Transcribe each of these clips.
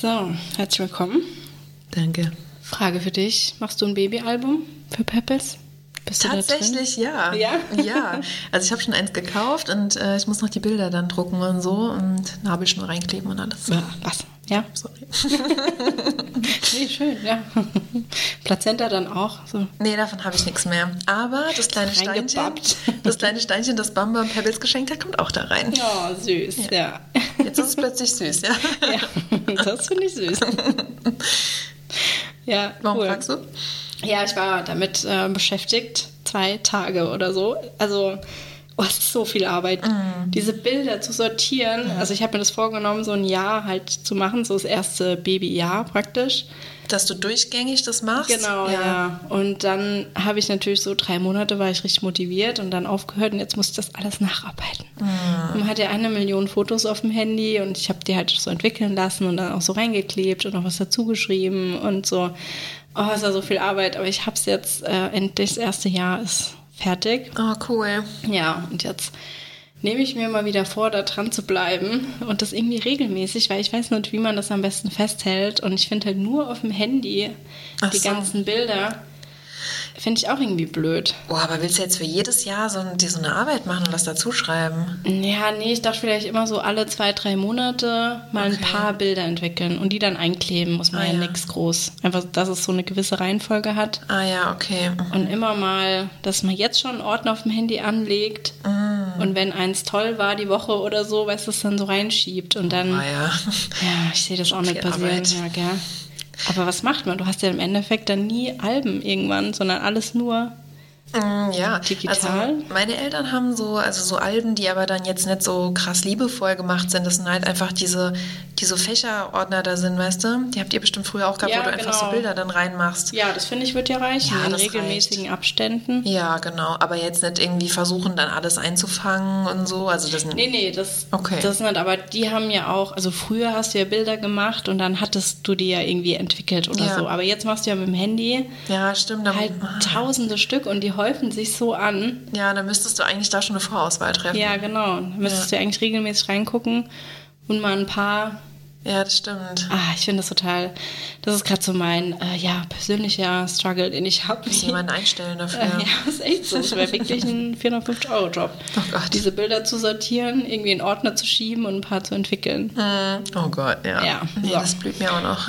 So, herzlich willkommen. Danke. Frage für dich. Machst du ein Babyalbum für Peppes? Bist du Tatsächlich, ja. Ja? Ja. Also ich habe schon eins gekauft und äh, ich muss noch die Bilder dann drucken und so und Nabelschnur reinkleben und alles. Ja, was? Ja? Sorry. nee, schön, ja. Plazenta dann auch? So. Nee, davon habe ich nichts mehr. Aber das kleine Steinchen, das kleine Steinchen, das Bamba und Pebbles geschenkt hat, kommt auch da rein. Oh, süß, ja. ja. Jetzt ist es plötzlich süß, ja. Ja, das finde ich süß. Ja, Warum cool. fragst du? Ja, ich war damit äh, beschäftigt, zwei Tage oder so. Also, oh, es ist so viel Arbeit, mm. diese Bilder zu sortieren. Mm. Also, ich habe mir das vorgenommen, so ein Jahr halt zu machen, so das erste Babyjahr praktisch. Dass du durchgängig das machst? Genau, ja. ja. Und dann habe ich natürlich so drei Monate war ich richtig motiviert und dann aufgehört und jetzt muss ich das alles nacharbeiten. Mm. Man hat ja eine Million Fotos auf dem Handy und ich habe die halt so entwickeln lassen und dann auch so reingeklebt und noch was dazu geschrieben und so. Oh, es war so viel Arbeit, aber ich habe es jetzt äh, endlich, das erste Jahr ist fertig. Oh, cool. Ja, und jetzt nehme ich mir mal wieder vor, da dran zu bleiben und das irgendwie regelmäßig, weil ich weiß nicht, wie man das am besten festhält. Und ich finde halt nur auf dem Handy Ach die so. ganzen Bilder. Finde ich auch irgendwie blöd. Boah, aber willst du jetzt für jedes Jahr so, dir so eine Arbeit machen und was dazuschreiben? Ja, nee, ich dachte vielleicht immer so alle zwei, drei Monate mal okay. ein paar Bilder entwickeln und die dann einkleben, muss man ah, ja, ja. nichts groß. Einfach, dass es so eine gewisse Reihenfolge hat. Ah ja, okay. Mhm. Und immer mal, dass man jetzt schon einen Ordner auf dem Handy anlegt mhm. und wenn eins toll war die Woche oder so, weißt du, es dann so reinschiebt und dann. Ah ja. Ja, ich sehe das auch nicht passieren. Ja, gell? Aber was macht man? Du hast ja im Endeffekt dann nie Alben irgendwann, sondern alles nur ja, digital. Also meine Eltern haben so, also so Alben, die aber dann jetzt nicht so krass liebevoll gemacht sind. Das sind halt einfach diese, diese Fächerordner da sind, weißt du? Die habt ihr bestimmt früher auch gehabt, ja, wo du genau. einfach so Bilder dann reinmachst. Ja, das finde ich wird ja reichen, ja, in regelmäßigen reicht. Abständen. Ja, genau. Aber jetzt nicht irgendwie versuchen, dann alles einzufangen und so. Also das nee, nee, das, okay. das nicht. Aber die haben ja auch, also früher hast du ja Bilder gemacht und dann hattest du die ja irgendwie entwickelt oder ja. so. Aber jetzt machst du ja mit dem Handy ja, stimmt, halt tausende Stück und die häufen sich so an. Ja, dann müsstest du eigentlich da schon eine Vorauswahl treffen. Ja, genau. Dann müsstest ja. du eigentlich regelmäßig reingucken und mal ein paar. Ja, das stimmt. Ah, ich finde das total. Das ist gerade so mein äh, ja, persönlicher Struggle, den ich habe. Muss jemanden einstellen dafür. Äh, ja, das ist echt so. Das wäre wirklich ein 450-Euro-Job. Oh Gott. Diese Bilder zu sortieren, irgendwie in Ordner zu schieben und ein paar zu entwickeln. Hm. Oh Gott, ja. Ja, nee, so. das blüht mir auch noch.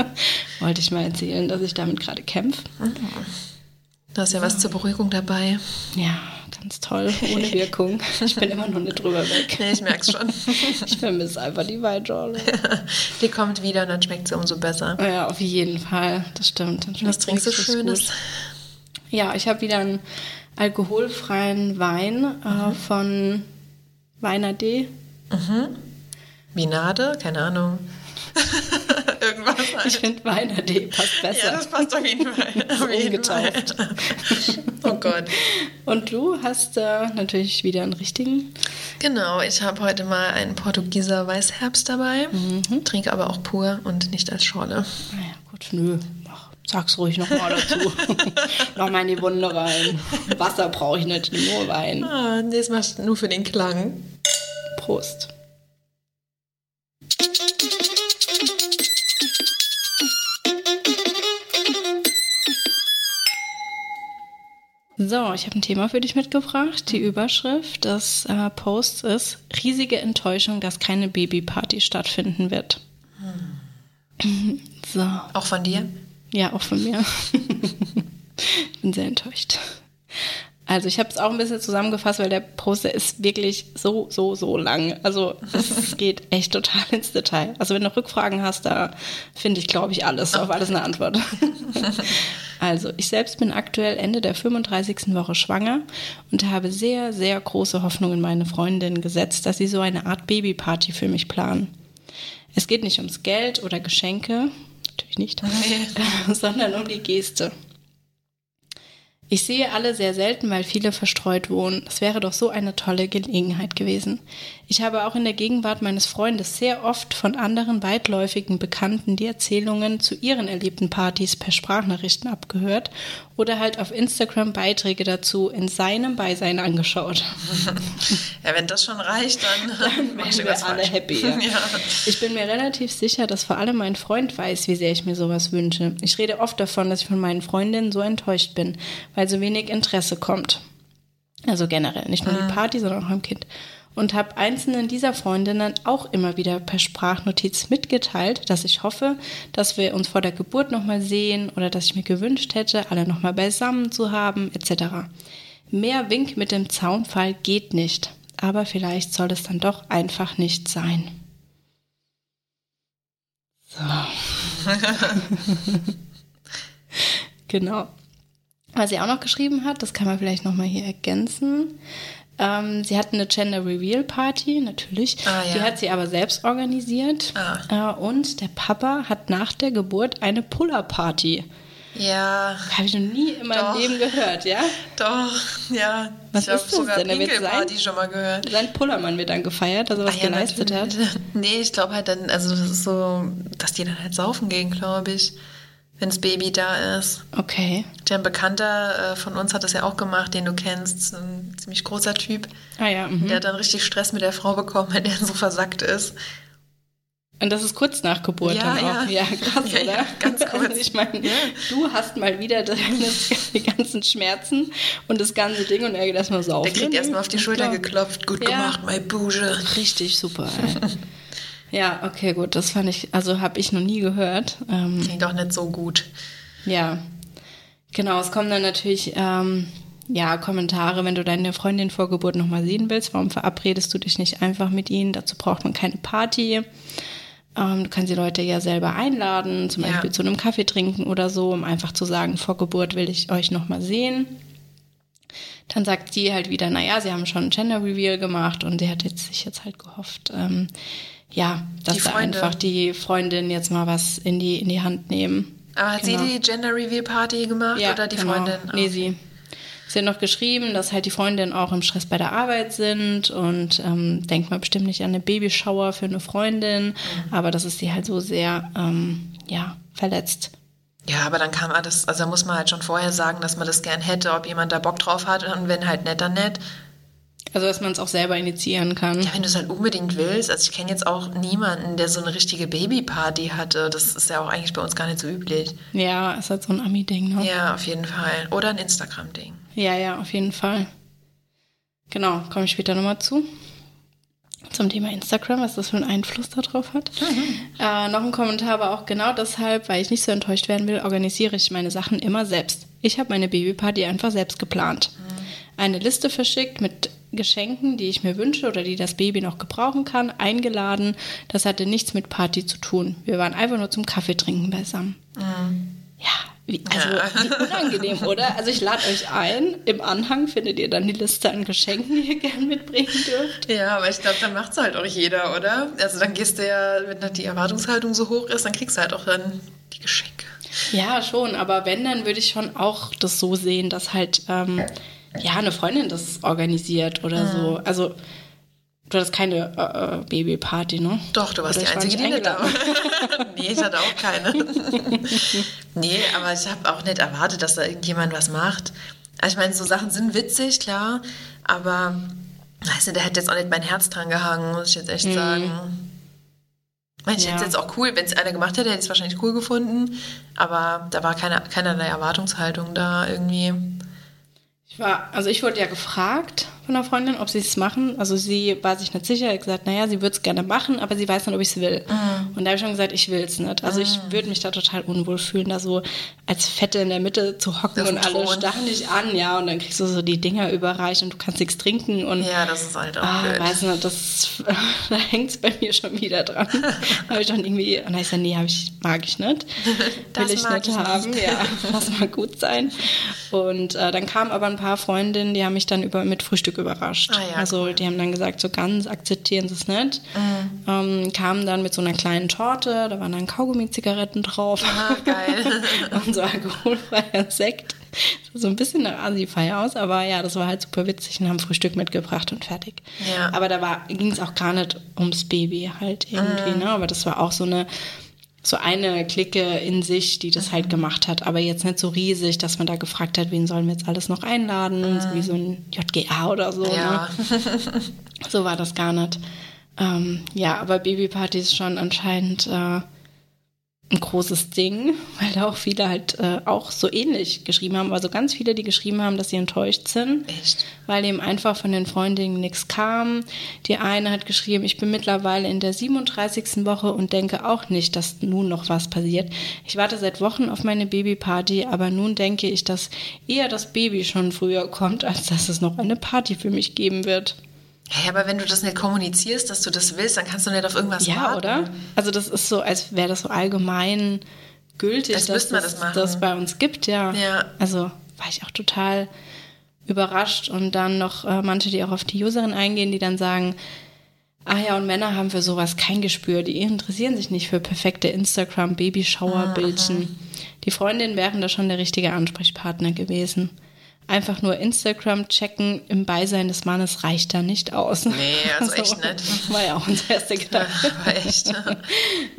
Wollte ich mal erzählen, dass ich damit gerade kämpfe. Mhm. Da ist ja was zur Beruhigung dabei. Ja, ganz toll, ohne Wirkung. Ich bin immer noch nicht drüber weg. Nee, ich merk's schon. Ich vermisse einfach die Weitschorle. Ja, die kommt wieder und dann schmeckt sie umso besser. Ja, auf jeden Fall. Das stimmt. Was trinkst du Schönes? Gut. Ja, ich habe wieder einen alkoholfreien Wein äh, mhm. von Weiner D. Mhm. Vinade? Keine Ahnung. Irgendwas halt. Ich finde Weiner.de passt besser. Ja, das passt auf jeden Fall. Auf jeden Fall. oh Gott. Und du hast äh, natürlich wieder einen richtigen. Genau, ich habe heute mal einen Portugieser Weißherbst dabei. Mhm. Trinke aber auch pur und nicht als Schorle. Naja, gut, nö. Sag's ruhig nochmal dazu. nochmal in die Wunde rein. Wasser brauche ich nicht, nur Wein. Ah, nee, das machst du nur für den Klang. Prost. So, ich habe ein Thema für dich mitgebracht. Die Überschrift des äh, Posts ist riesige Enttäuschung, dass keine Babyparty stattfinden wird. Hm. So. Auch von dir? Ja, auch von mir. ich bin sehr enttäuscht. Also ich habe es auch ein bisschen zusammengefasst, weil der Poster ist wirklich so, so, so lang. Also es geht echt total ins Detail. Also wenn du Rückfragen hast, da finde ich, glaube ich, alles, auf alles eine Antwort. also ich selbst bin aktuell Ende der 35. Woche schwanger und habe sehr, sehr große Hoffnung in meine Freundin gesetzt, dass sie so eine Art Babyparty für mich planen. Es geht nicht ums Geld oder Geschenke, natürlich nicht, sondern um die Geste. Ich sehe alle sehr selten, weil viele verstreut wohnen. Das wäre doch so eine tolle Gelegenheit gewesen. Ich habe auch in der Gegenwart meines Freundes sehr oft von anderen weitläufigen Bekannten die Erzählungen zu ihren erlebten Partys per Sprachnachrichten abgehört oder halt auf Instagram Beiträge dazu in seinem Beisein angeschaut. Ja, wenn das schon reicht, dann, dann wären wir alle happy. Ja. ja. Ich bin mir relativ sicher, dass vor allem mein Freund weiß, wie sehr ich mir sowas wünsche. Ich rede oft davon, dass ich von meinen Freundinnen so enttäuscht bin, weil so wenig Interesse kommt. Also generell, nicht nur die mhm. Party, sondern auch am Kind. Und habe einzelnen dieser Freundinnen auch immer wieder per Sprachnotiz mitgeteilt, dass ich hoffe, dass wir uns vor der Geburt nochmal sehen oder dass ich mir gewünscht hätte, alle nochmal beisammen zu haben, etc. Mehr Wink mit dem Zaunfall geht nicht, aber vielleicht soll es dann doch einfach nicht sein. So. genau. Was sie auch noch geschrieben hat, das kann man vielleicht nochmal hier ergänzen. Ähm, sie hatten eine Gender Reveal Party, natürlich. Ah, ja. Die hat sie aber selbst organisiert. Ah. Äh, und der Papa hat nach der Geburt eine Puller Party. Ja. Habe ich noch nie in meinem Doch. Leben gehört, ja? Doch, ja. Was ich ist das sogar denn? Da wird sein, schon mal gehört. Sein Pullermann wird dann gefeiert, also was ah, ja, geleistet hat. Nee, ich glaube halt dann, also das ist so, dass die dann halt saufen gehen, glaube ich wenn das Baby da ist. Okay. Der ein Bekannter äh, von uns hat das ja auch gemacht, den du kennst, ein ziemlich großer Typ. Ah ja. Mhm. Der hat dann richtig Stress mit der Frau bekommen, weil der so versackt ist. Und das ist kurz nach Geburt ja, dann auch. Ja, krass, ja, oder? Ja, ganz kurz. Also ich meine, du hast mal wieder die ganzen Schmerzen und das ganze Ding und er geht erstmal so auf. Der kriegt erstmal auf die Schulter geklopft. Gut gemacht, mein Bouge. Richtig super. Ja, okay, gut. Das fand ich, also habe ich noch nie gehört. Ähm, Klingt auch nicht so gut. Ja, genau. Es kommen dann natürlich ähm, ja Kommentare, wenn du deine Freundin vor Geburt nochmal sehen willst. Warum verabredest du dich nicht einfach mit ihnen? Dazu braucht man keine Party. Ähm, du kannst die Leute ja selber einladen, zum ja. Beispiel zu einem Kaffee trinken oder so, um einfach zu sagen, vor Geburt will ich euch nochmal sehen. Dann sagt sie halt wieder, naja, sie haben schon ein Gender Reveal gemacht und sie hat jetzt sich jetzt halt gehofft, ähm, ja, dass da einfach die Freundin jetzt mal was in die, in die Hand nehmen. Aber hat genau. sie die Gender Reveal Party gemacht ja, oder die genau. Freundin? Nee, sie. Sie hat noch geschrieben, dass halt die Freundinnen auch im Stress bei der Arbeit sind und ähm, denkt mal bestimmt nicht an eine Babyschauer für eine Freundin, mhm. aber das ist sie halt so sehr, ähm, ja, verletzt. Ja, aber dann kann man das, also da muss man halt schon vorher sagen, dass man das gern hätte, ob jemand da Bock drauf hat und wenn halt nett, dann nett. Also, dass man es auch selber initiieren kann. Ja, wenn du es halt unbedingt willst. Also, ich kenne jetzt auch niemanden, der so eine richtige Babyparty hatte. Das ist ja auch eigentlich bei uns gar nicht so üblich. Ja, ist halt so ein Ami-Ding, ne? Ja, auf jeden Fall. Oder ein Instagram-Ding. Ja, ja, auf jeden Fall. Genau, komme ich später nochmal zu. Zum Thema Instagram, was das für einen Einfluss darauf hat. Mhm. Äh, noch ein Kommentar war auch genau deshalb, weil ich nicht so enttäuscht werden will, organisiere ich meine Sachen immer selbst. Ich habe meine Babyparty einfach selbst geplant. Mhm. Eine Liste verschickt mit Geschenken, die ich mir wünsche oder die das Baby noch gebrauchen kann, eingeladen. Das hatte nichts mit Party zu tun. Wir waren einfach nur zum Kaffee trinken beisammen. Mhm. Ja, wie, also wie unangenehm, oder? Also ich lade euch ein. Im Anhang findet ihr dann die Liste an Geschenken, die ihr gerne mitbringen dürft. Ja, aber ich glaube, dann macht es halt auch jeder, oder? Also dann gehst du ja, wenn die Erwartungshaltung so hoch ist, dann kriegst du halt auch dann die Geschenke. Ja, schon. Aber wenn, dann würde ich schon auch das so sehen, dass halt ähm, ja, eine Freundin das organisiert oder mhm. so. Also, du hattest keine äh, äh Babyparty, ne? Doch, du warst oder die einzige, die nicht da war. nee, ich hatte auch keine. nee, aber ich habe auch nicht erwartet, dass da irgendjemand was macht. Also, ich meine, so Sachen sind witzig, klar, aber weißt du, der hätte jetzt auch nicht mein Herz dran gehangen, muss ich jetzt echt mhm. sagen. Ich ja. hätte es jetzt auch cool, wenn es einer gemacht hätte, hätte ich es wahrscheinlich cool gefunden. Aber da war keine, keinerlei Erwartungshaltung da irgendwie. War, also ich wurde ja gefragt von einer Freundin, ob sie es machen. Also sie war sich nicht sicher, hat gesagt, naja, sie würde es gerne machen, aber sie weiß nicht, ob ich es will. Mm. Und da habe ich schon gesagt, ich will es nicht. Also mm. ich würde mich da total unwohl fühlen, da so als Fette in der Mitte zu hocken und alle starren dich an, ja, und dann kriegst du so die Dinger überreicht und du kannst nichts trinken und ja, das ist halt auch ah, blöd. Weiß nicht, das, da hängt es bei mir schon wieder dran. habe ich dann irgendwie, und dann ich gesagt, nee, ich, mag ich nicht. Das will ich nicht ich haben, nicht. ja, das mag gut sein. Und äh, dann kamen aber ein paar Freundinnen, die haben mich dann über mit Frühstück überrascht. Ah, ja, also cool. die haben dann gesagt, so ganz akzeptieren sie es nicht. Mhm. Ähm, kamen dann mit so einer kleinen Torte, da waren dann Kaugummi-Zigaretten drauf. Ah, geil. und so alkoholfreier Sekt. so ein bisschen eine Asi-Feier aus, aber ja, das war halt super witzig und haben Frühstück mitgebracht und fertig. Ja. Aber da ging es auch gar nicht ums Baby halt irgendwie, mm. ne? Aber das war auch so eine so eine Clique in sich, die das halt mhm. gemacht hat, aber jetzt nicht so riesig, dass man da gefragt hat, wen sollen wir jetzt alles noch einladen, mhm. so wie so ein JGA oder so. Ja. Ne? so war das gar nicht. Ähm, ja, aber Babyparty ist schon anscheinend äh, ein großes Ding, weil da auch viele halt äh, auch so ähnlich geschrieben haben. Also ganz viele, die geschrieben haben, dass sie enttäuscht sind. Echt? Weil eben einfach von den Freundinnen nichts kam. Die eine hat geschrieben, ich bin mittlerweile in der 37. Woche und denke auch nicht, dass nun noch was passiert. Ich warte seit Wochen auf meine Babyparty, aber nun denke ich, dass eher das Baby schon früher kommt, als dass es noch eine Party für mich geben wird. Hey, aber wenn du das nicht kommunizierst, dass du das willst, dann kannst du nicht auf irgendwas ja, warten. Ja, oder? Also das ist so, als wäre das so allgemein gültig, als dass das, das, das, bei uns gibt, ja. ja. Also war ich auch total überrascht und dann noch äh, manche, die auch auf die Userin eingehen, die dann sagen, ah ja, und Männer haben für sowas kein Gespür, die interessieren sich nicht für perfekte Instagram-Baby-Shower-Bildchen. Die Freundinnen wären da schon der richtige Ansprechpartner gewesen einfach nur Instagram checken im Beisein des Mannes reicht da nicht aus. Nee, also, echt nicht. War ja auch unser erster Gedanke. War echt.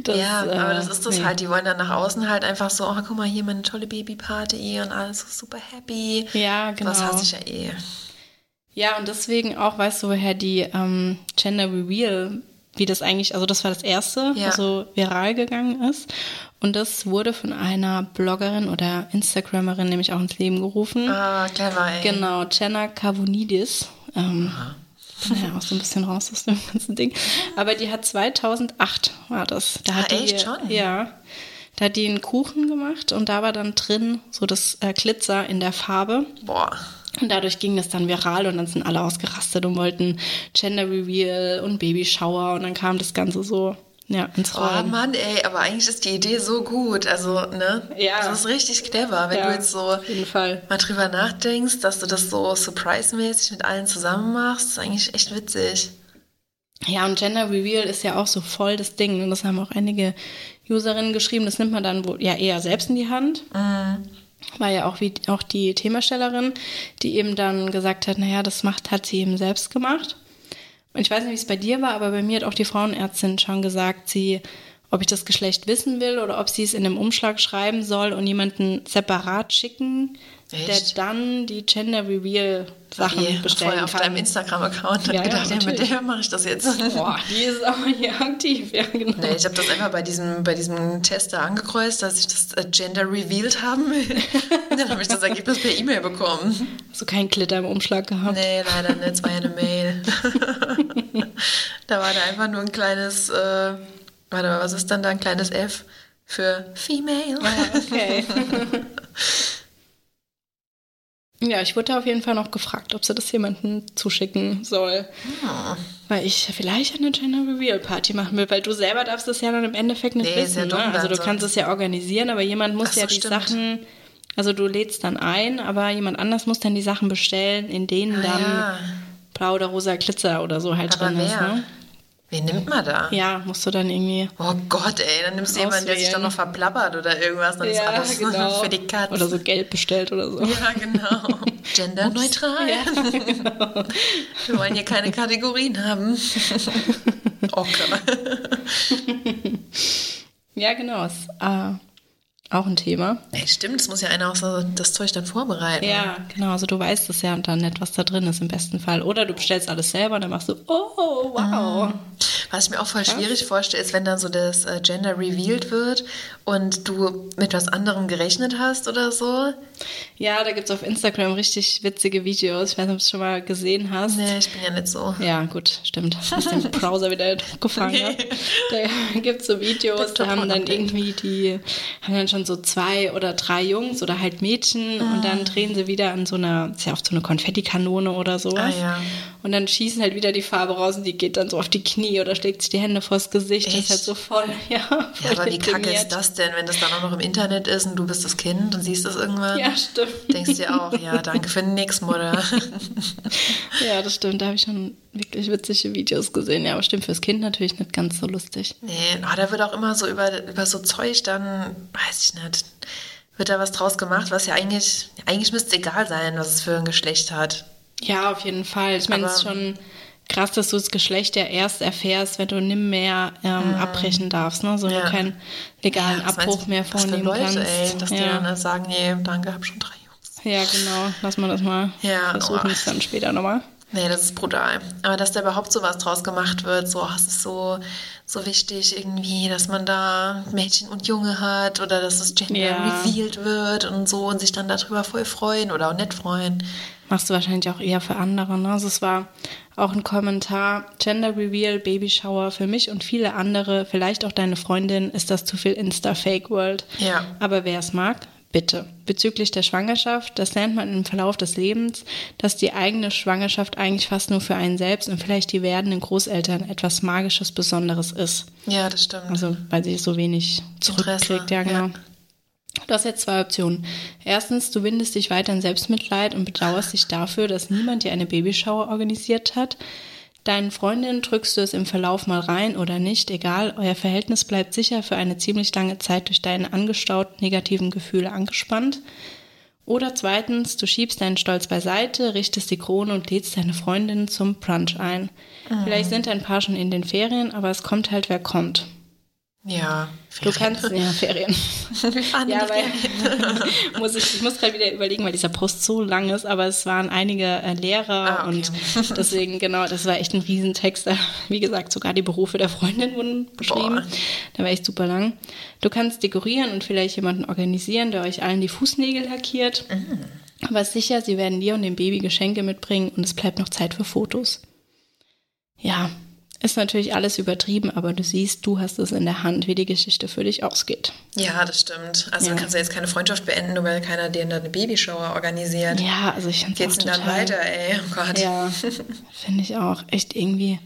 Das, ja, äh, aber das ist das nee. halt. Die wollen dann nach außen halt einfach so, oh, guck mal, hier meine tolle Babyparty und alles ist super happy. Ja, genau. Das hasse ich ja eh. Ja, und deswegen auch, weißt du, woher die ähm, Gender Reveal wie das eigentlich, also das war das erste, ja. so viral gegangen ist. Und das wurde von einer Bloggerin oder Instagrammerin nämlich auch ins Leben gerufen. Ah, clever, ey. Genau, Jenna Kavunidis. Ähm, ja auch so ein bisschen raus aus dem ganzen Ding. Aber die hat 2008, war das. Da ah, hat echt die, schon? Ja. Da hat die einen Kuchen gemacht und da war dann drin so das äh, Glitzer in der Farbe. Boah. Und dadurch ging das dann viral und dann sind alle ausgerastet und wollten Gender Reveal und Babyshower und dann kam das Ganze so ja, ins Rollen. Oh Mann, ey, aber eigentlich ist die Idee so gut. Also, ne? Ja. Das ist richtig clever, wenn ja, du jetzt so auf jeden Fall. mal drüber nachdenkst, dass du das so surprise-mäßig mit allen zusammen machst. Das ist eigentlich echt witzig. Ja, und Gender Reveal ist ja auch so voll das Ding. Und das haben auch einige Userinnen geschrieben. Das nimmt man dann wohl ja eher selbst in die Hand. Mhm war ja auch wie auch die Themastellerin, die eben dann gesagt hat, naja, das macht, hat sie eben selbst gemacht. Und ich weiß nicht, wie es bei dir war, aber bei mir hat auch die Frauenärztin schon gesagt, sie, ob ich das Geschlecht wissen will oder ob sie es in einem Umschlag schreiben soll und jemanden separat schicken, Echt? der dann die Gender Reveal Sachen okay, bestellen vorher auf deinem Instagram-Account und ja, gedacht, ja, ja mit der mache ich das jetzt. Boah, die ist aber hier aktiv, ja genau. Nee, ich habe das einfach bei diesem, bei diesem Tester angekreuzt, dass ich das äh, Gender revealed haben will. dann habe ich das Ergebnis per E-Mail bekommen. Hast du keinen Glitter im Umschlag gehabt? Nee, leider nicht, es war ja eine Mail. da war da einfach nur ein kleines, äh, warte mal, was ist dann da, ein kleines F für Female. Ah, okay. Ja, ich wurde auf jeden Fall noch gefragt, ob sie das jemandem zuschicken soll. Ah. Weil ich vielleicht eine Gender Reveal Party machen will, weil du selber darfst es ja dann im Endeffekt nicht nee, wissen. Ja ne? Also du kannst es ja organisieren, aber jemand muss so, ja die stimmt. Sachen, also du lädst dann ein, aber jemand anders muss dann die Sachen bestellen, in denen ah, dann ja. blau oder rosa Glitzer oder so halt aber drin wer? ist. Ne? Wen nimmt man da? Ja, musst du dann irgendwie. Oh Gott, ey, dann nimmst du jemanden, der sich dann noch verplappert oder irgendwas, dann ja, ist alles genau. für die Katze. Oder so Geld bestellt oder so. Ja, genau. Genderneutral. Ja, genau. Wir wollen hier keine Kategorien haben. Okay. ja, genau. Es, äh, auch ein Thema. Ey, stimmt, es muss ja einer auch so das Zeug dann vorbereiten. Ja, genau. Also du weißt es ja und dann nicht, was da drin ist im besten Fall. Oder du bestellst alles selber und dann machst du, oh, wow. Mhm. Was ich mir auch voll schwierig vorstelle, ist, wenn dann so das äh, Gender revealed wird und du mit was anderem gerechnet hast oder so. Ja, da gibt es auf Instagram richtig witzige Videos. Ich weiß nicht, ob du es schon mal gesehen hast. Nee, ich bin ja nicht so. Ja, gut, stimmt. Hast den Browser wieder gefangen. Okay. Da gibt es so Videos, da haben dann irgendwie die, haben dann schon so zwei oder drei Jungs oder halt Mädchen ah. und dann drehen sie wieder an so einer, ist ja oft so eine Konfettikanone oder sowas. Ah, ja. Und dann schießen halt wieder die Farbe raus und die geht dann so auf die Knie oder schlägt sich die Hände vors Gesicht. Echt? Das ist halt so voll, ja. Voll ja, aber wie kacke ist das denn, wenn das dann auch noch im Internet ist und du bist das Kind und siehst das irgendwann? Ja, stimmt. Denkst dir auch, ja, danke für nix, Mutter. ja, das stimmt. Da habe ich schon wirklich witzige Videos gesehen. Ja, aber stimmt, fürs Kind natürlich nicht ganz so lustig. Nee, oh, da wird auch immer so über, über so Zeug dann, weiß ich nicht wird da was draus gemacht, was ja eigentlich, eigentlich müsste es egal sein, was es für ein Geschlecht hat. Ja, auf jeden Fall. Ich meine, es ist schon krass, dass du das Geschlecht ja erst erfährst, wenn du nimmer ähm, mhm. abbrechen darfst, ne? So ja. du keinen legalen ja, Abbruch mehr vornehmen Leute, kannst. Ey, dass ja. die dann sagen, nee, danke, hab schon drei Jungs. Ja, genau. Lass mal das mal ja, versuchen, oh. es dann später nochmal. Nee, das ist brutal. Aber dass da überhaupt so was draus gemacht wird, so, ach, es ist so, so wichtig irgendwie, dass man da Mädchen und Junge hat oder dass das Gender ja. revealed wird und so und sich dann darüber voll freuen oder auch nicht freuen. Machst du wahrscheinlich auch eher für andere, ne? Also es war auch ein Kommentar, Gender Reveal, Baby Shower für mich und viele andere, vielleicht auch deine Freundin, ist das zu viel Insta-Fake World. Ja. Aber wer es mag, Bitte. Bezüglich der Schwangerschaft, das lernt man im Verlauf des Lebens, dass die eigene Schwangerschaft eigentlich fast nur für einen selbst und vielleicht die werdenden Großeltern etwas Magisches, Besonderes ist. Ja, das stimmt. Also, weil sie so wenig zurückkriegt, ja, genau. Ja. Du hast jetzt zwei Optionen. Erstens, du windest dich weiter in Selbstmitleid und bedauerst dich dafür, dass niemand dir eine Babyschauer organisiert hat. Deinen Freundinnen drückst du es im Verlauf mal rein oder nicht, egal, euer Verhältnis bleibt sicher für eine ziemlich lange Zeit durch deine angestauten negativen Gefühle angespannt. Oder zweitens, du schiebst deinen Stolz beiseite, richtest die Krone und lädst deine Freundinnen zum Brunch ein. Mhm. Vielleicht sind ein paar schon in den Ferien, aber es kommt halt, wer kommt. Ja, Ferien. Du kannst, ja, Ferien. Ja, weil, muss ich, ich muss gerade wieder überlegen, weil dieser Post so lang ist, aber es waren einige äh, Lehrer ah, okay. und deswegen, genau, das war echt ein Riesentext. Wie gesagt, sogar die Berufe der Freundin wurden beschrieben. Da war echt super lang. Du kannst dekorieren und vielleicht jemanden organisieren, der euch allen die Fußnägel lackiert. Mhm. Aber sicher, sie werden dir und dem Baby Geschenke mitbringen und es bleibt noch Zeit für Fotos. Ja, ist natürlich alles übertrieben, aber du siehst, du hast es in der Hand, wie die Geschichte für dich ausgeht. Ja, das stimmt. Also ja. du kannst ja jetzt keine Freundschaft beenden, nur weil keiner dir eine Babyshower organisiert. Ja, also ich finde Geht's denn dann weiter, ey? Oh Gott. Ja, finde ich auch. Echt irgendwie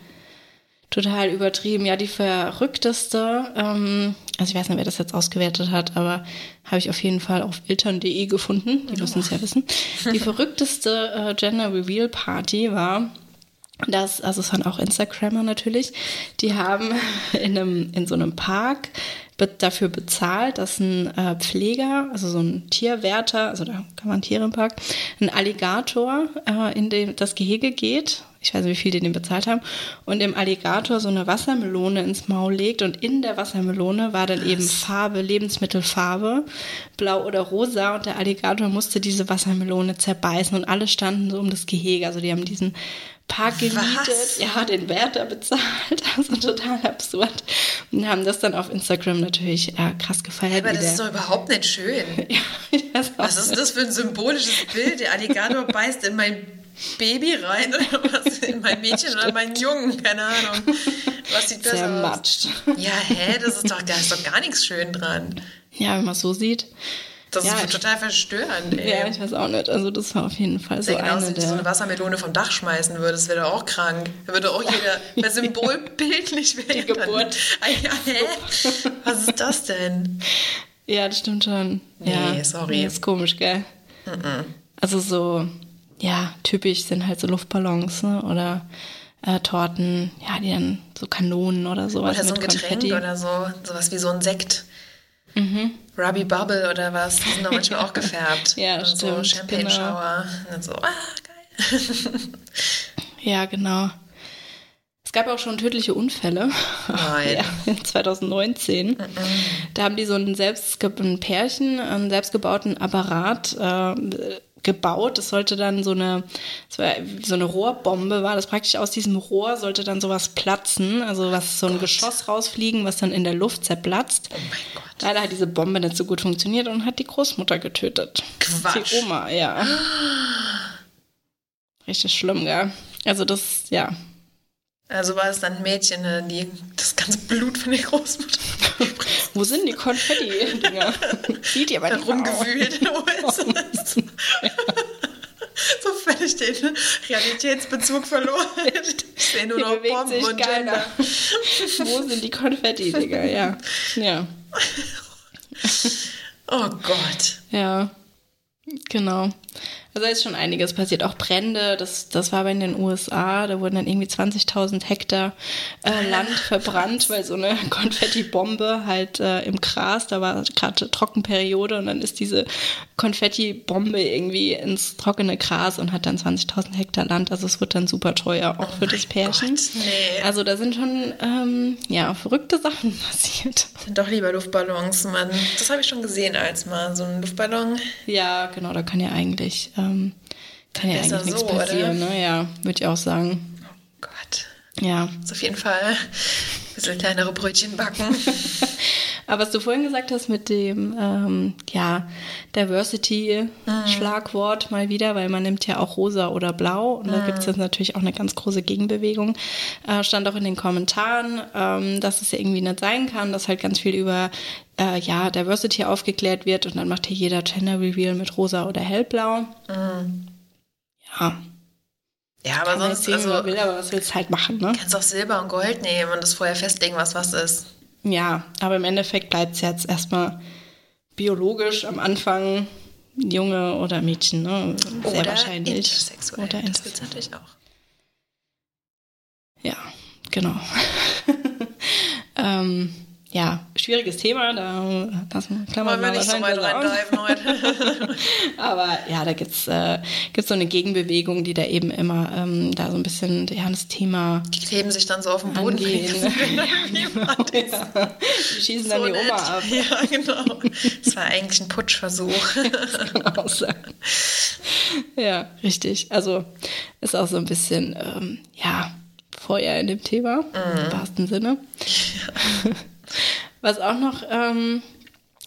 total übertrieben. Ja, die verrückteste, ähm, also ich weiß nicht, wer das jetzt ausgewertet hat, aber habe ich auf jeden Fall auf eltern.de gefunden. Die müssen es ja wissen. Die verrückteste äh, Gender Reveal Party war das, also es waren auch Instagrammer natürlich, die haben in, einem, in so einem Park dafür bezahlt, dass ein äh, Pfleger, also so ein Tierwärter, also da kann man Tiere im Park, ein Alligator äh, in dem, das Gehege geht. Ich weiß nicht, wie viel die den bezahlt haben. Und dem Alligator so eine Wassermelone ins Maul legt. Und in der Wassermelone war dann eben Farbe, Lebensmittelfarbe, blau oder rosa. Und der Alligator musste diese Wassermelone zerbeißen. Und alle standen so um das Gehege. Also die haben diesen Park gemietet, Was? ja, den Wärter bezahlt, also total absurd. Und haben das dann auf Instagram natürlich äh, krass gefeiert. Aber das ist doch überhaupt nicht schön. ja, Was ist das für ein symbolisches Bild? Der Alligator beißt in mein Baby rein oder was? In mein Mädchen oder meinen Jungen, keine Ahnung. Was sieht das Zermatscht. aus? Ja, hä, das ist doch, da ist doch gar nichts schön dran. Ja, wenn man es so sieht. Das ja, ist total verstörend. Ey. Ja, ich weiß auch nicht. Also das war auf jeden Fall so genau, eine wenn du so eine Wassermelone vom Dach schmeißen würdest, wäre doch auch krank. Da würde auch jeder bei symbolbildlich werden. Die Geburt. Ah, ja, hä? Was ist das denn? Ja, das stimmt schon. Nee, ja, sorry. Das ist komisch, gell? Mm -mm. Also so, ja, typisch sind halt so Luftballons, ne? Oder äh, Torten, ja, die dann so Kanonen oder sowas. Oder so ein Getränk Konfetti. oder so, sowas wie so ein Sekt. Mhm. Ruby Bubble oder was, die sind doch manchmal auch gefärbt. ja, und stimmt. So Champagne Shower. Genau. Und dann so, ah, geil. ja, genau. Es gab auch schon tödliche Unfälle. Nein. Ja, 2019. Mm -mm. Da haben die so ein, selbst, ein Pärchen, einen selbstgebauten Apparat äh, gebaut. Das sollte dann so eine, so eine Rohrbombe war das praktisch aus diesem Rohr sollte dann sowas platzen, also was so ein Gott. Geschoss rausfliegen, was dann in der Luft zerplatzt. Oh mein. Leider hat diese Bombe nicht so gut funktioniert und hat die Großmutter getötet. Quatsch. Die Oma, ja. Richtig schlimm, gell? Also das, ja. Also war es dann ein Mädchen, ne, die das ganze Blut von der Großmutter. Wo sind die Konfetti-Dinger? Sieht ihr aber nicht Rumgewühlt. So völlig den Realitätsbezug verloren. Ich sehe nur noch Bomben und Gender. Wo sind die Konfetti-Dinger? Ja. Ja. Oh Gott. Ja, genau. Also da ist schon einiges passiert. Auch Brände, das, das war aber in den USA, da wurden dann irgendwie 20.000 Hektar äh, Land verbrannt, weil so eine Konfettibombe halt äh, im Gras, da war gerade Trockenperiode und dann ist diese Konfettibombe irgendwie ins trockene Gras und hat dann 20.000 Hektar Land. Also es wird dann super teuer, auch oh für das Pärchen. Gott, nee. Also da sind schon ähm, ja, verrückte Sachen passiert. Sind doch lieber Luftballons, Mann. Das habe ich schon gesehen als mal so ein Luftballon. Ja, genau, da kann ja eigentlich ähm, kann ja eigentlich nichts so, passieren, oder? ne? Ja, würde ich auch sagen. Oh Gott. Ja. Ist auf jeden Fall ein bisschen kleinere Brötchen backen. Aber was du vorhin gesagt hast mit dem ähm, ja, Diversity-Schlagwort mhm. mal wieder, weil man nimmt ja auch rosa oder blau und da gibt es jetzt natürlich auch eine ganz große Gegenbewegung. Äh, stand auch in den Kommentaren, ähm, dass es ja irgendwie nicht sein kann, dass halt ganz viel über äh, ja, Diversity aufgeklärt wird und dann macht hier jeder Gender Reveal mit rosa oder hellblau. Mhm. Ja. Ja, aber sonst sehen, also, will, aber was willst du halt machen, ne? Kannst auch Silber und Gold nehmen und das vorher festlegen, was was ist. Ja, aber im Endeffekt bleibt es jetzt erstmal biologisch am Anfang Junge oder Mädchen, ne? Sehr oder wahrscheinlich. Intersexuell. Oder das gibt es natürlich auch. Ja, genau. ähm, ja, schwieriges Thema, da lassen Klammern wir nicht so weit reindreifen heute. Aber ja, da gibt's äh, gibt's so eine Gegenbewegung, die da eben immer ähm, da so ein bisschen ja, das Thema Die kleben sich dann so auf den Boden. Ja, ja. Die schießen so dann die nett. Oma ab. Ja, genau. Das war eigentlich ein Putschversuch. genau ja, richtig. Also ist auch so ein bisschen, ähm, ja, Feuer in dem Thema, mhm. im wahrsten Sinne. Ja. Was auch noch ähm,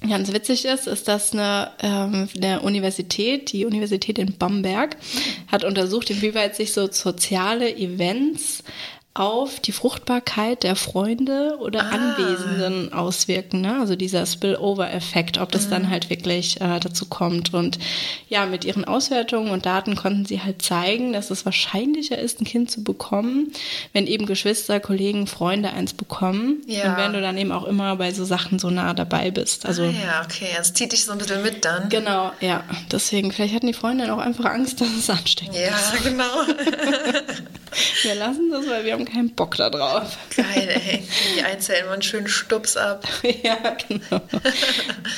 ganz witzig ist, ist, dass eine, ähm, eine Universität, die Universität in Bamberg, hat untersucht, inwieweit sich so soziale Events auf die Fruchtbarkeit der Freunde oder ah. Anwesenden auswirken. Ne? Also dieser Spillover-Effekt, ob das mhm. dann halt wirklich äh, dazu kommt. Und ja, mit ihren Auswertungen und Daten konnten sie halt zeigen, dass es wahrscheinlicher ist, ein Kind zu bekommen, wenn eben Geschwister, Kollegen, Freunde eins bekommen. Ja. Und wenn du dann eben auch immer bei so Sachen so nah dabei bist. Also, ah, ja, okay, das zieht dich so ein bisschen mit dann. Genau, ja. Deswegen, vielleicht hatten die Freunde auch einfach Angst, dass es ansteckend ja, ist. Ja, genau. wir lassen das, weil wir haben keinen Bock da drauf. Geil, ey. Die einzeln mal einen schönen Stups ab. ja, genau.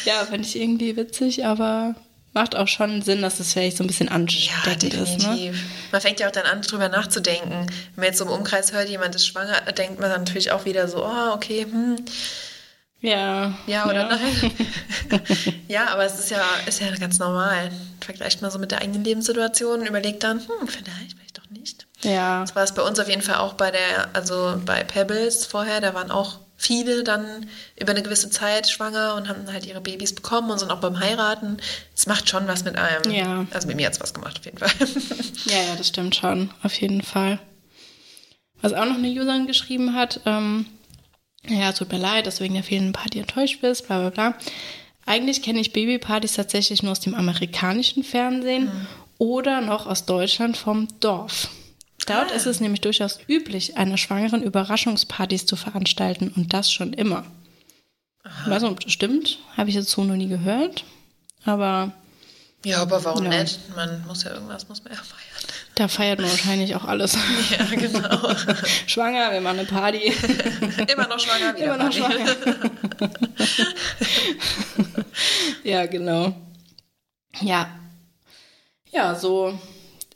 ja, fand ich irgendwie witzig, aber macht auch schon Sinn, dass es vielleicht so ein bisschen ansteckend ja, ist. Ne? Man fängt ja auch dann an, drüber nachzudenken. Wenn man jetzt so im Umkreis hört, jemand ist schwanger, denkt man dann natürlich auch wieder so, oh, okay, hm. Ja. Ja oder ja. nein? ja, aber es ist ja, ist ja ganz normal. Vergleicht mal so mit der eigenen Lebenssituation und überlegt dann, hm, vielleicht, vielleicht doch nicht. Ja. Das war es bei uns auf jeden Fall auch bei der, also bei Pebbles vorher, da waren auch viele dann über eine gewisse Zeit schwanger und haben halt ihre Babys bekommen und sind auch beim Heiraten. Es macht schon was mit einem. Ja. Also mit mir hat es was gemacht, auf jeden Fall. ja, ja, das stimmt schon, auf jeden Fall. Was auch noch eine Userin geschrieben hat, ähm, ja, tut mir leid, dass du wegen der fehlenden Party enttäuscht bist, bla bla bla. Eigentlich kenne ich Babypartys tatsächlich nur aus dem amerikanischen Fernsehen mhm. oder noch aus Deutschland vom Dorf. Dort ah. ist es nämlich durchaus üblich, einer Schwangeren Überraschungspartys zu veranstalten und das schon immer. Aha. Das stimmt, habe ich jetzt so noch nie gehört, aber ja, aber warum ja. nicht? Man muss ja irgendwas, muss man ja feiern. Da feiert man wahrscheinlich auch alles. Ja, genau. schwanger, wir machen eine Party. Immer noch schwanger, wieder Immer noch Party. schwanger. ja, genau. Ja. Ja, so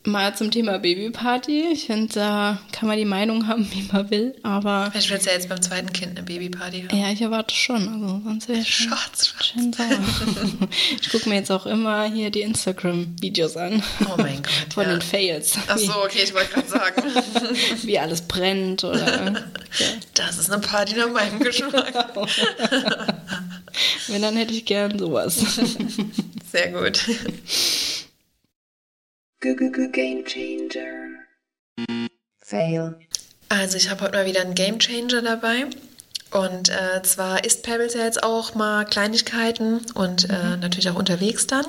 mal zum Thema Babyparty. Ich finde, da kann man die Meinung haben, wie man will, aber. Ich will ja jetzt beim zweiten Kind eine Babyparty haben. Ja, ich erwarte schon. Also sonst wäre ich schon Schatz, schön sauer. ich gucke mir jetzt auch immer hier die Instagram-Videos an. Oh mein Gott. Von ja. den Fails. Ach so, okay, ich wollte gerade sagen. wie alles brennt oder. Ja. Das ist eine Party nach meinem Geschmack. Wenn, dann hätte ich gern sowas. Sehr gut. Game Changer. Fail. Also ich habe heute mal wieder einen Game Changer dabei. Und äh, zwar isst Pebbles ja jetzt auch mal Kleinigkeiten und äh, mhm. natürlich auch unterwegs dann.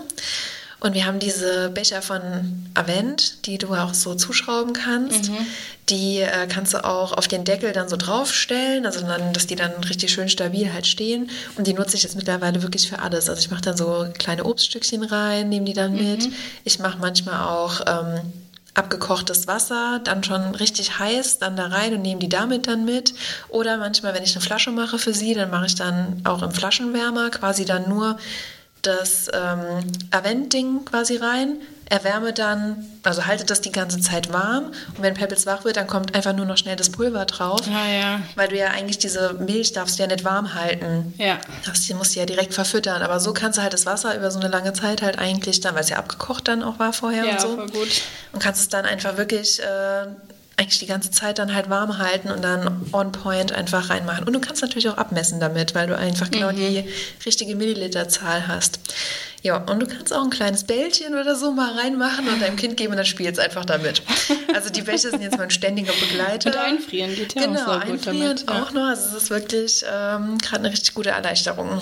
Und wir haben diese Becher von Avent, die du auch so zuschrauben kannst. Mhm. Die äh, kannst du auch auf den Deckel dann so draufstellen, also dann, dass die dann richtig schön stabil halt stehen. Und die nutze ich jetzt mittlerweile wirklich für alles. Also ich mache dann so kleine Obststückchen rein, nehme die dann mhm. mit. Ich mache manchmal auch ähm, abgekochtes Wasser, dann schon richtig heiß, dann da rein und nehme die damit dann mit. Oder manchmal, wenn ich eine Flasche mache für sie, dann mache ich dann auch im Flaschenwärmer quasi dann nur das ähm, Avent-Ding quasi rein, erwärme dann, also halte das die ganze Zeit warm und wenn Pebbles wach wird, dann kommt einfach nur noch schnell das Pulver drauf. Ah, ja. Weil du ja eigentlich diese Milch darfst du ja nicht warm halten. Ja. Das musst du ja direkt verfüttern. Aber so kannst du halt das Wasser über so eine lange Zeit halt eigentlich dann, weil es ja abgekocht dann auch war vorher ja, und so. Voll gut. Und kannst es dann einfach wirklich äh, eigentlich die ganze Zeit dann halt warm halten und dann on point einfach reinmachen. Und du kannst natürlich auch abmessen damit, weil du einfach genau mhm. die richtige Milliliterzahl hast. Ja, und du kannst auch ein kleines Bällchen oder so mal reinmachen und deinem Kind geben und dann spielt es einfach damit. Also die Becher sind jetzt mein ständiger Begleiter. Und einfrieren geht ja genau, auch so einfrieren gut damit. auch noch. Also es ist wirklich ähm, gerade eine richtig gute Erleichterung.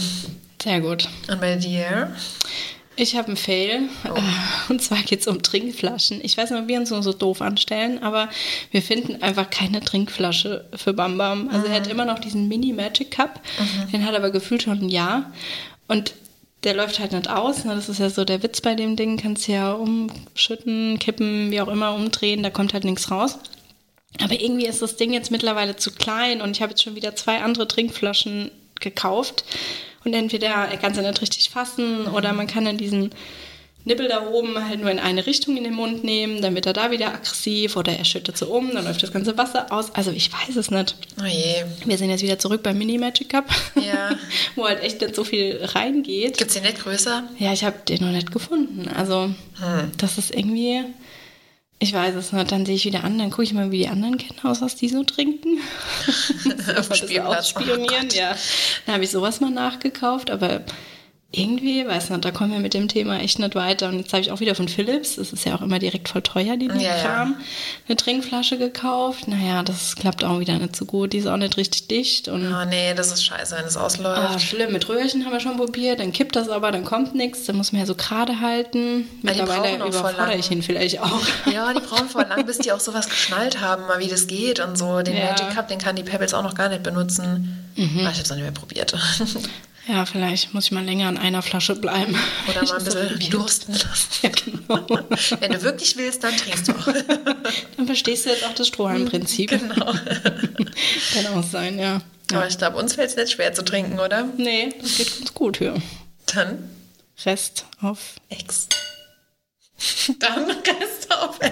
Sehr gut. Und bei dir? Ich habe einen Fail. Oh. Und zwar geht es um Trinkflaschen. Ich weiß nicht, ob wir uns so doof anstellen, aber wir finden einfach keine Trinkflasche für Bam Bam. Also mhm. er hat immer noch diesen Mini Magic Cup. Mhm. Den hat er aber gefühlt schon ein Jahr. Und der läuft halt nicht aus. Ne? Das ist ja so der Witz bei dem Ding. Kannst ja umschütten, kippen, wie auch immer, umdrehen. Da kommt halt nichts raus. Aber irgendwie ist das Ding jetzt mittlerweile zu klein und ich habe jetzt schon wieder zwei andere Trinkflaschen gekauft. Und entweder er kann sie nicht richtig fassen oder man kann dann diesen Nippel da oben halt nur in eine Richtung in den Mund nehmen, dann wird er da wieder aggressiv oder er schüttet so um, dann läuft das ganze Wasser aus. Also ich weiß es nicht. Oh je. Wir sind jetzt wieder zurück beim Mini Magic Cup, ja. wo halt echt nicht so viel reingeht. Gibt es den nicht größer? Ja, ich habe den noch nicht gefunden. Also hm. das ist irgendwie ich weiß es nicht. Dann sehe ich wieder an, dann gucke ich mal, wie die anderen Kinder aus, was die so trinken. Auf Spielplatz. Spionieren, oh ja. Dann habe ich sowas mal nachgekauft, aber irgendwie, weiß nicht, da kommen wir mit dem Thema echt nicht weiter. Und jetzt habe ich auch wieder von Philips, das ist ja auch immer direkt voll teuer, die ja, Kram, ja. eine Trinkflasche gekauft. Naja, das klappt auch wieder nicht so gut. Die ist auch nicht richtig dicht. Und oh nee, das ist scheiße, wenn es ausläuft. Ah, schlimm. Mit Röhrchen haben wir schon probiert, dann kippt das aber, dann kommt nichts, dann muss man ja so gerade halten. Mittlerweile überfordere ich ihn vielleicht auch. Ja, die brauchen voll lang, bis die auch sowas geschnallt haben, mal wie das geht und so. Den ja. Magic Cup, den kann die Pebbles auch noch gar nicht benutzen. Mhm. Ah, ich habe es noch nicht mehr probiert. Ja, vielleicht muss ich mal länger an einer Flasche bleiben. Oder mal ein bisschen dursten lassen. Ja, genau. Wenn du wirklich willst, dann trinkst du auch. Dann verstehst du jetzt auch das Strohhalmprinzip. Genau. Kann auch sein, ja. Aber ich glaube, uns fällt es nicht schwer zu trinken, oder? Nee, das geht ganz gut hier. Dann? Rest auf X. Dann Rest auf Ex.